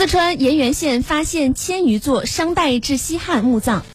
四川盐源县发现千余座商代至西汉墓葬。